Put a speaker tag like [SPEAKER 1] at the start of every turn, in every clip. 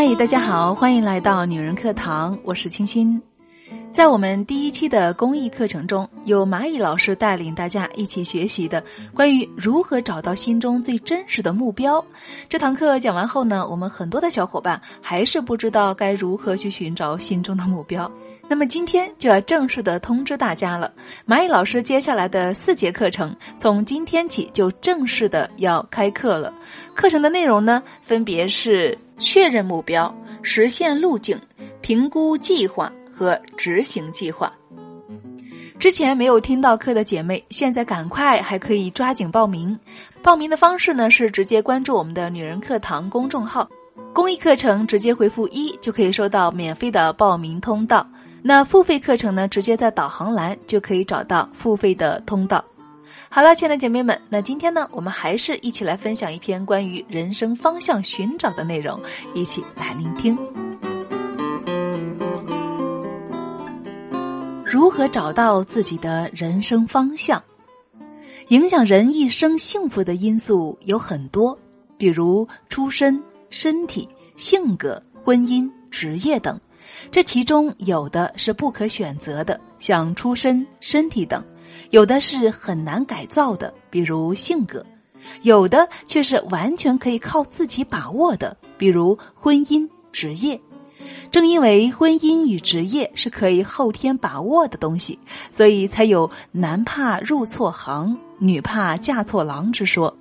[SPEAKER 1] 嗨，大家好，欢迎来到女人课堂，我是清新。在我们第一期的公益课程中，有蚂蚁老师带领大家一起学习的关于如何找到心中最真实的目标。这堂课讲完后呢，我们很多的小伙伴还是不知道该如何去寻找心中的目标。那么今天就要正式的通知大家了，蚂蚁老师接下来的四节课程从今天起就正式的要开课了。课程的内容呢，分别是确认目标、实现路径、评估计划。和执行计划。之前没有听到课的姐妹，现在赶快还可以抓紧报名。报名的方式呢是直接关注我们的“女人课堂”公众号，公益课程直接回复一就可以收到免费的报名通道。那付费课程呢，直接在导航栏就可以找到付费的通道。好了，亲爱的姐妹们，那今天呢，我们还是一起来分享一篇关于人生方向寻找的内容，一起来聆听。如何找到自己的人生方向？影响人一生幸福的因素有很多，比如出身、身体、性格、婚姻、职业等。这其中有的是不可选择的，像出身、身体等；有的是很难改造的，比如性格；有的却是完全可以靠自己把握的，比如婚姻、职业。正因为婚姻与职业是可以后天把握的东西，所以才有“男怕入错行，女怕嫁错郎”之说。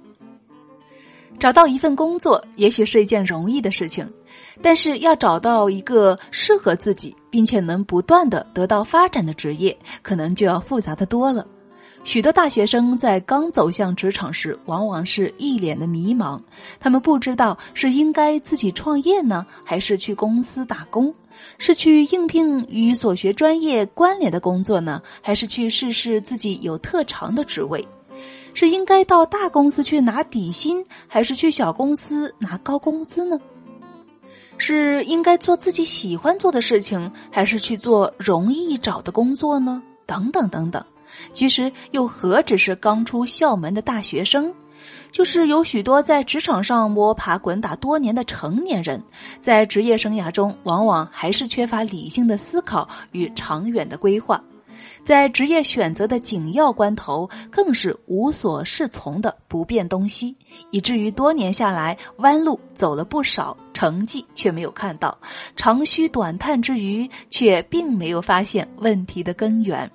[SPEAKER 1] 找到一份工作也许是一件容易的事情，但是要找到一个适合自己并且能不断的得到发展的职业，可能就要复杂的多了。许多大学生在刚走向职场时，往往是一脸的迷茫。他们不知道是应该自己创业呢，还是去公司打工；是去应聘与所学专业关联的工作呢，还是去试试自己有特长的职位；是应该到大公司去拿底薪，还是去小公司拿高工资呢？是应该做自己喜欢做的事情，还是去做容易找的工作呢？等等等等。其实又何止是刚出校门的大学生，就是有许多在职场上摸爬滚打多年的成年人，在职业生涯中往往还是缺乏理性的思考与长远的规划，在职业选择的紧要关头，更是无所适从的不变东西，以至于多年下来弯路走了不少，成绩却没有看到，长吁短叹之余，却并没有发现问题的根源。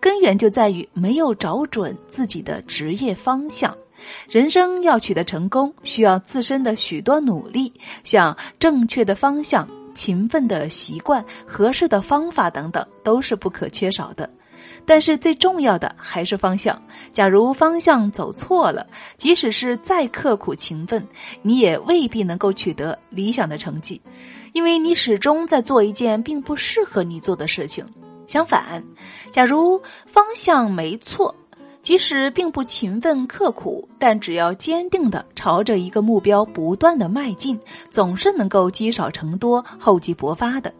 [SPEAKER 1] 根源就在于没有找准自己的职业方向。人生要取得成功，需要自身的许多努力，向正确的方向、勤奋的习惯、合适的方法等等，都是不可缺少的。但是最重要的还是方向。假如方向走错了，即使是再刻苦勤奋，你也未必能够取得理想的成绩，因为你始终在做一件并不适合你做的事情。相反，假如方向没错，即使并不勤奋刻苦，但只要坚定的朝着一个目标不断的迈进，总是能够积少成多、厚积薄发的。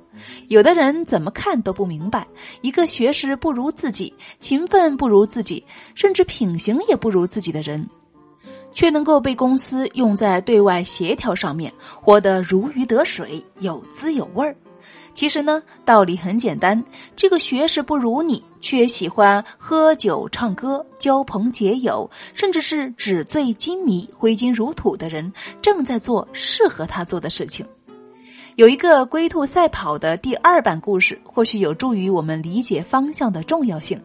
[SPEAKER 1] 有的人怎么看都不明白，一个学识不如自己、勤奋不如自己，甚至品行也不如自己的人，却能够被公司用在对外协调上面，活得如鱼得水、有滋有味儿。其实呢，道理很简单。这个学识不如你，却喜欢喝酒、唱歌、交朋结友，甚至是纸醉金迷、挥金如土的人，正在做适合他做的事情。有一个龟兔赛跑的第二版故事，或许有助于我们理解方向的重要性。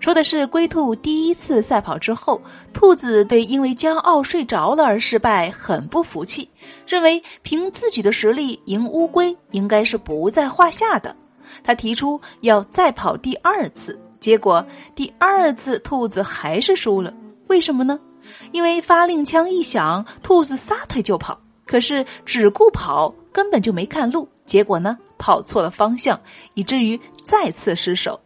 [SPEAKER 1] 说的是龟兔第一次赛跑之后，兔子对因为骄傲睡着了而失败很不服气，认为凭自己的实力赢乌龟应该是不在话下的。他提出要再跑第二次，结果第二次兔子还是输了。为什么呢？因为发令枪一响，兔子撒腿就跑。可是只顾跑，根本就没看路，结果呢，跑错了方向，以至于再次失手。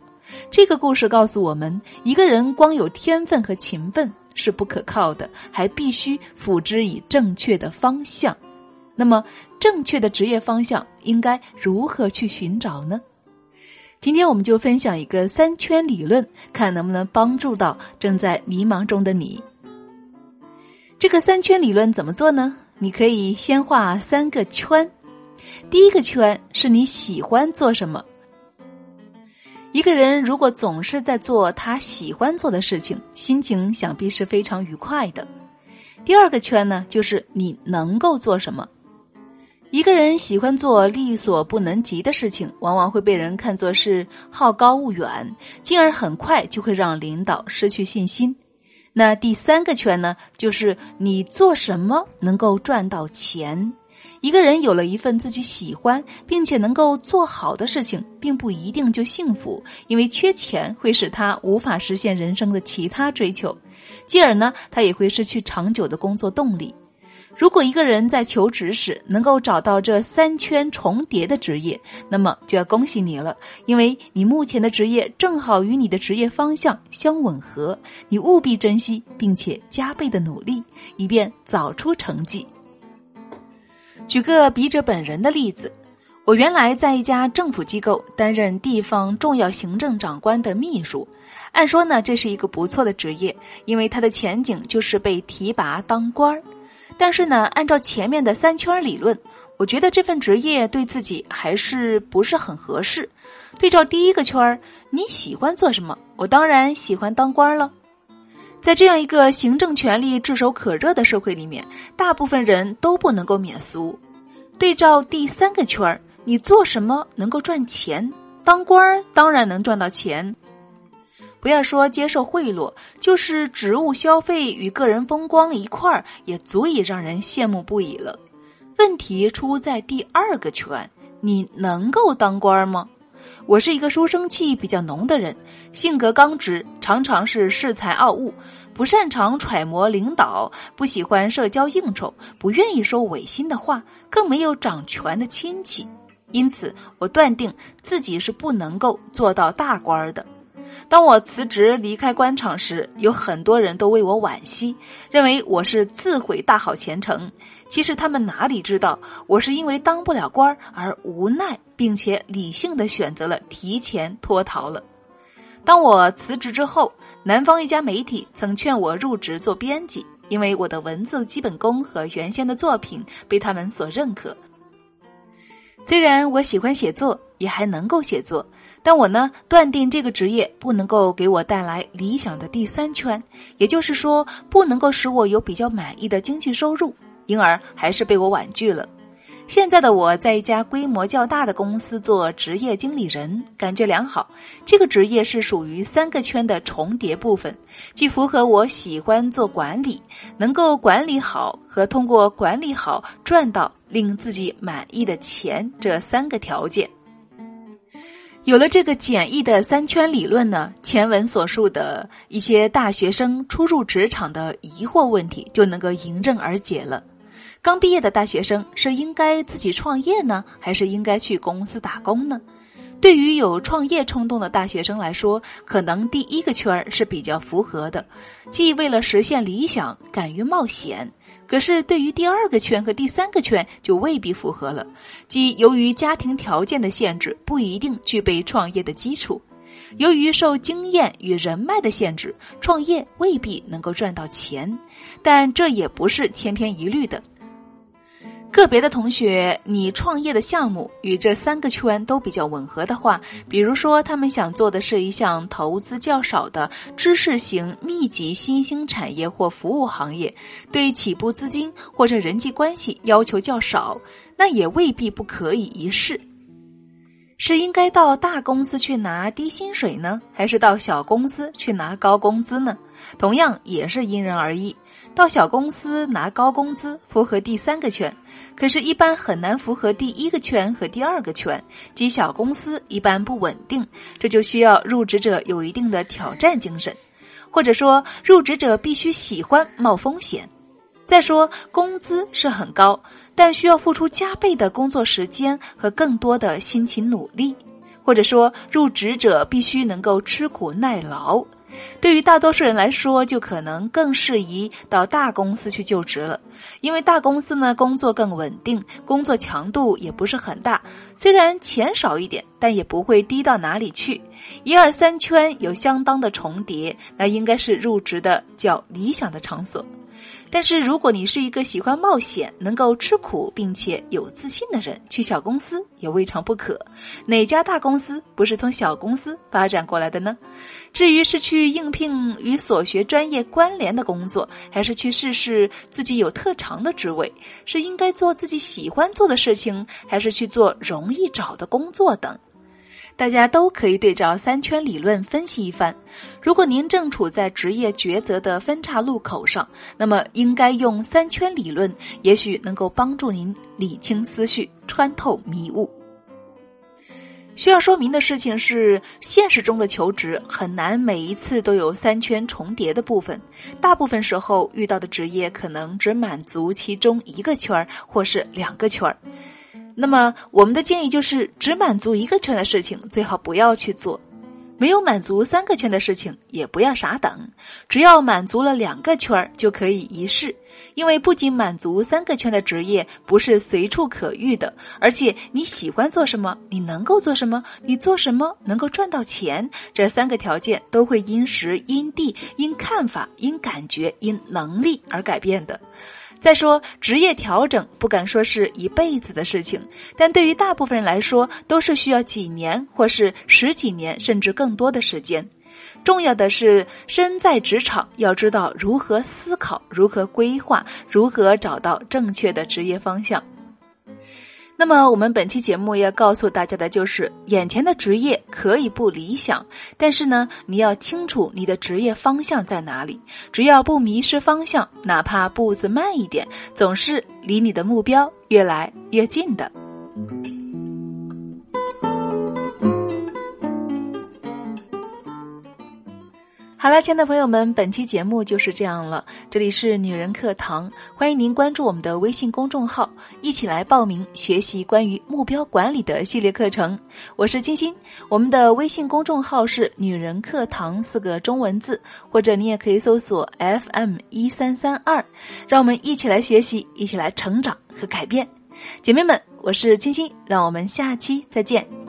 [SPEAKER 1] 这个故事告诉我们，一个人光有天分和勤奋是不可靠的，还必须辅之以正确的方向。那么，正确的职业方向应该如何去寻找呢？今天我们就分享一个三圈理论，看能不能帮助到正在迷茫中的你。这个三圈理论怎么做呢？你可以先画三个圈，第一个圈是你喜欢做什么。一个人如果总是在做他喜欢做的事情，心情想必是非常愉快的。第二个圈呢，就是你能够做什么。一个人喜欢做力所不能及的事情，往往会被人看作是好高骛远，进而很快就会让领导失去信心。那第三个圈呢，就是你做什么能够赚到钱。一个人有了一份自己喜欢并且能够做好的事情，并不一定就幸福，因为缺钱会使他无法实现人生的其他追求，继而呢，他也会失去长久的工作动力。如果一个人在求职时能够找到这三圈重叠的职业，那么就要恭喜你了，因为你目前的职业正好与你的职业方向相吻合，你务必珍惜并且加倍的努力，以便早出成绩。举个笔者本人的例子，我原来在一家政府机构担任地方重要行政长官的秘书。按说呢，这是一个不错的职业，因为它的前景就是被提拔当官儿。但是呢，按照前面的三圈理论，我觉得这份职业对自己还是不是很合适。对照第一个圈儿，你喜欢做什么？我当然喜欢当官了。在这样一个行政权力炙手可热的社会里面，大部分人都不能够免俗。对照第三个圈儿，你做什么能够赚钱？当官当然能赚到钱。不要说接受贿赂，就是职务消费与个人风光一块儿，也足以让人羡慕不已了。问题出在第二个圈，你能够当官吗？我是一个书生气比较浓的人，性格刚直，常常是恃才傲物，不擅长揣摩领导，不喜欢社交应酬，不愿意说违心的话，更没有掌权的亲戚，因此我断定自己是不能够做到大官的。当我辞职离开官场时，有很多人都为我惋惜，认为我是自毁大好前程。其实他们哪里知道，我是因为当不了官而无奈，并且理性的选择了提前脱逃了。当我辞职之后，南方一家媒体曾劝我入职做编辑，因为我的文字基本功和原先的作品被他们所认可。虽然我喜欢写作，也还能够写作，但我呢断定这个职业不能够给我带来理想的第三圈，也就是说，不能够使我有比较满意的经济收入。因而还是被我婉拒了。现在的我在一家规模较大的公司做职业经理人，感觉良好。这个职业是属于三个圈的重叠部分，既符合我喜欢做管理，能够管理好和通过管理好赚到令自己满意的钱这三个条件。有了这个简易的三圈理论呢，前文所述的一些大学生初入职场的疑惑问题就能够迎刃而解了。刚毕业的大学生是应该自己创业呢，还是应该去公司打工呢？对于有创业冲动的大学生来说，可能第一个圈儿是比较符合的，既为了实现理想敢于冒险。可是对于第二个圈和第三个圈就未必符合了，即由于家庭条件的限制，不一定具备创业的基础；由于受经验与人脉的限制，创业未必能够赚到钱。但这也不是千篇一律的。个别的同学，你创业的项目与这三个圈都比较吻合的话，比如说他们想做的是一项投资较少的知识型密集新兴产业或服务行业，对起步资金或者人际关系要求较少，那也未必不可以一试。是应该到大公司去拿低薪水呢，还是到小公司去拿高工资呢？同样也是因人而异。到小公司拿高工资符合第三个圈，可是，一般很难符合第一个圈和第二个圈，即小公司一般不稳定，这就需要入职者有一定的挑战精神，或者说入职者必须喜欢冒风险。再说，工资是很高。但需要付出加倍的工作时间和更多的辛勤努力，或者说入职者必须能够吃苦耐劳。对于大多数人来说，就可能更适宜到大公司去就职了，因为大公司呢工作更稳定，工作强度也不是很大，虽然钱少一点，但也不会低到哪里去。一二三圈有相当的重叠，那应该是入职的较理想的场所。但是，如果你是一个喜欢冒险、能够吃苦并且有自信的人，去小公司也未尝不可。哪家大公司不是从小公司发展过来的呢？至于是去应聘与所学专业关联的工作，还是去试试自己有特长的职位，是应该做自己喜欢做的事情，还是去做容易找的工作等。大家都可以对照三圈理论分析一番。如果您正处在职业抉择的分岔路口上，那么应该用三圈理论，也许能够帮助您理清思绪，穿透迷雾。需要说明的事情是，现实中的求职很难每一次都有三圈重叠的部分，大部分时候遇到的职业可能只满足其中一个圈儿，或是两个圈儿。那么，我们的建议就是，只满足一个圈的事情最好不要去做；没有满足三个圈的事情也不要傻等。只要满足了两个圈儿就可以一试。因为不仅满足三个圈的职业不是随处可遇的，而且你喜欢做什么，你能够做什么，你做什么能够赚到钱，这三个条件都会因时、因地、因看法、因感觉、因能力而改变的。再说，职业调整不敢说是一辈子的事情，但对于大部分人来说，都是需要几年或是十几年甚至更多的时间。重要的是，身在职场要知道如何思考、如何规划、如何找到正确的职业方向。那么，我们本期节目要告诉大家的就是，眼前的职业可以不理想，但是呢，你要清楚你的职业方向在哪里。只要不迷失方向，哪怕步子慢一点，总是离你的目标越来越近的。好了，亲爱的朋友们，本期节目就是这样了。这里是女人课堂，欢迎您关注我们的微信公众号，一起来报名学习关于目标管理的系列课程。我是金鑫，我们的微信公众号是“女人课堂”四个中文字，或者你也可以搜索 FM 一三三二，让我们一起来学习，一起来成长和改变。姐妹们，我是金鑫，让我们下期再见。